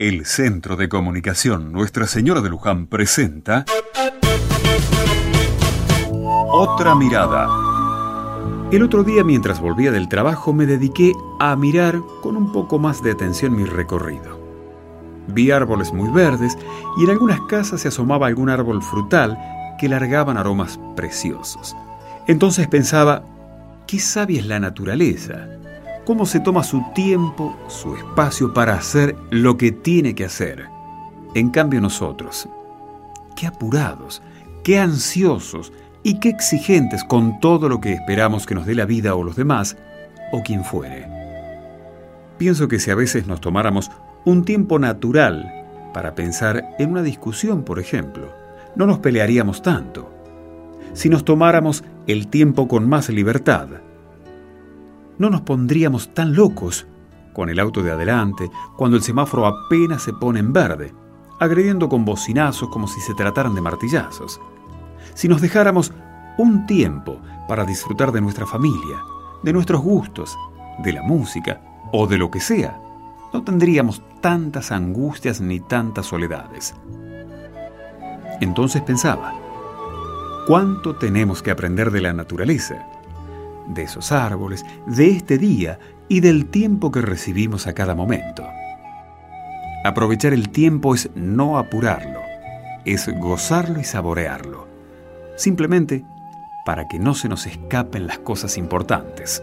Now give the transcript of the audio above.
El Centro de Comunicación Nuestra Señora de Luján presenta Otra Mirada. El otro día mientras volvía del trabajo me dediqué a mirar con un poco más de atención mi recorrido. Vi árboles muy verdes y en algunas casas se asomaba algún árbol frutal que largaban aromas preciosos. Entonces pensaba, qué sabia es la naturaleza cómo se toma su tiempo, su espacio para hacer lo que tiene que hacer. En cambio nosotros, qué apurados, qué ansiosos y qué exigentes con todo lo que esperamos que nos dé la vida o los demás, o quien fuere. Pienso que si a veces nos tomáramos un tiempo natural para pensar en una discusión, por ejemplo, no nos pelearíamos tanto. Si nos tomáramos el tiempo con más libertad, no nos pondríamos tan locos con el auto de adelante cuando el semáforo apenas se pone en verde, agrediendo con bocinazos como si se trataran de martillazos. Si nos dejáramos un tiempo para disfrutar de nuestra familia, de nuestros gustos, de la música o de lo que sea, no tendríamos tantas angustias ni tantas soledades. Entonces pensaba, ¿cuánto tenemos que aprender de la naturaleza? De esos árboles, de este día y del tiempo que recibimos a cada momento. Aprovechar el tiempo es no apurarlo, es gozarlo y saborearlo, simplemente para que no se nos escapen las cosas importantes.